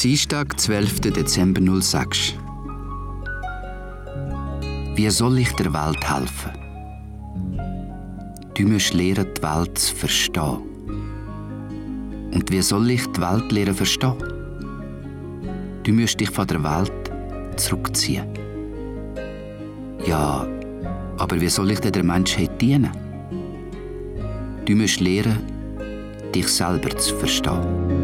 Dienstag, 12. Dezember 06. Wie soll ich der Welt helfen? Du musst lernen, die Welt zu verstehen. Und wie soll ich die Welt lernen verstehen? Du musst dich von der Welt zurückziehen. Ja, aber wie soll ich denn der Menschheit dienen? Du musst lernen, dich selber zu verstehen.